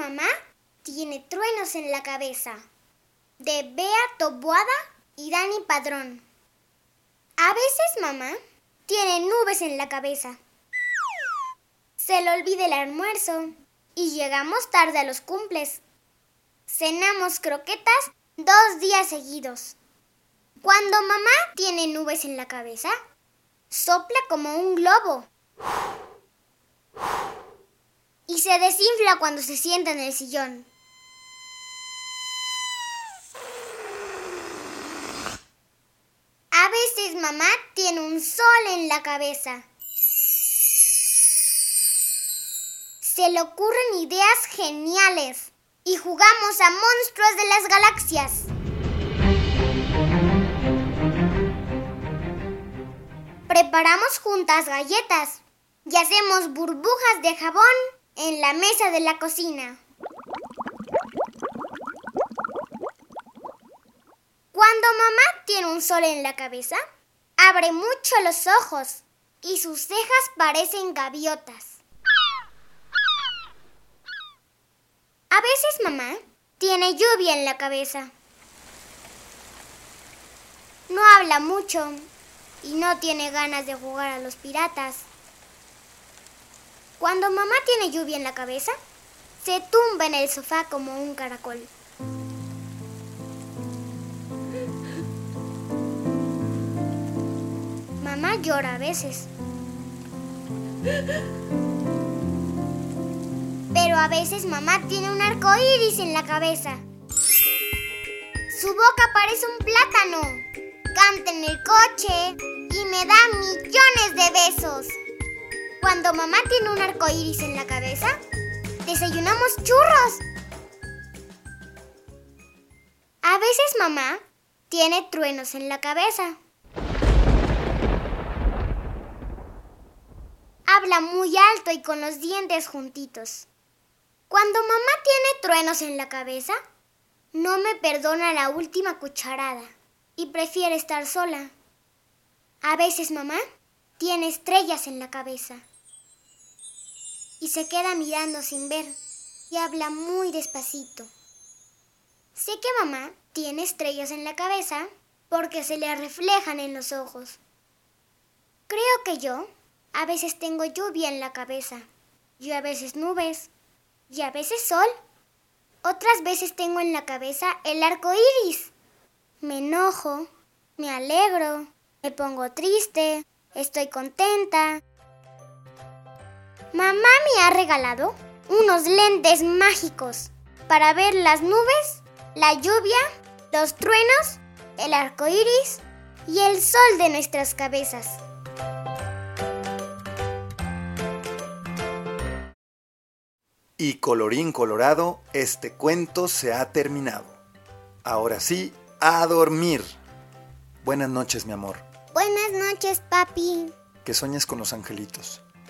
Mamá tiene truenos en la cabeza. De Bea Toboada y Dani Padrón. A veces mamá tiene nubes en la cabeza. Se le olvida el almuerzo y llegamos tarde a los cumples. Cenamos croquetas dos días seguidos. Cuando mamá tiene nubes en la cabeza, sopla como un globo. Y se desinfla cuando se sienta en el sillón. A veces mamá tiene un sol en la cabeza. Se le ocurren ideas geniales y jugamos a monstruos de las galaxias. Preparamos juntas galletas y hacemos burbujas de jabón en la mesa de la cocina. Cuando mamá tiene un sol en la cabeza, abre mucho los ojos y sus cejas parecen gaviotas. A veces mamá tiene lluvia en la cabeza. No habla mucho y no tiene ganas de jugar a los piratas. Cuando mamá tiene lluvia en la cabeza, se tumba en el sofá como un caracol. Mamá llora a veces. Pero a veces mamá tiene un arco iris en la cabeza. Su boca parece un plátano. Canta en el coche Cuando mamá tiene un arco iris en la cabeza, desayunamos churros. A veces mamá tiene truenos en la cabeza. Habla muy alto y con los dientes juntitos. Cuando mamá tiene truenos en la cabeza, no me perdona la última cucharada y prefiere estar sola. A veces mamá tiene estrellas en la cabeza y se queda mirando sin ver y habla muy despacito. Sé que mamá tiene estrellas en la cabeza porque se le reflejan en los ojos. Creo que yo a veces tengo lluvia en la cabeza y a veces nubes y a veces sol. Otras veces tengo en la cabeza el arco iris. Me enojo, me alegro, me pongo triste, estoy contenta. Mamá me ha regalado unos lentes mágicos para ver las nubes, la lluvia, los truenos, el arco iris y el sol de nuestras cabezas. Y colorín colorado, este cuento se ha terminado. Ahora sí, a dormir. Buenas noches, mi amor. Buenas noches, papi. Que sueñes con los angelitos.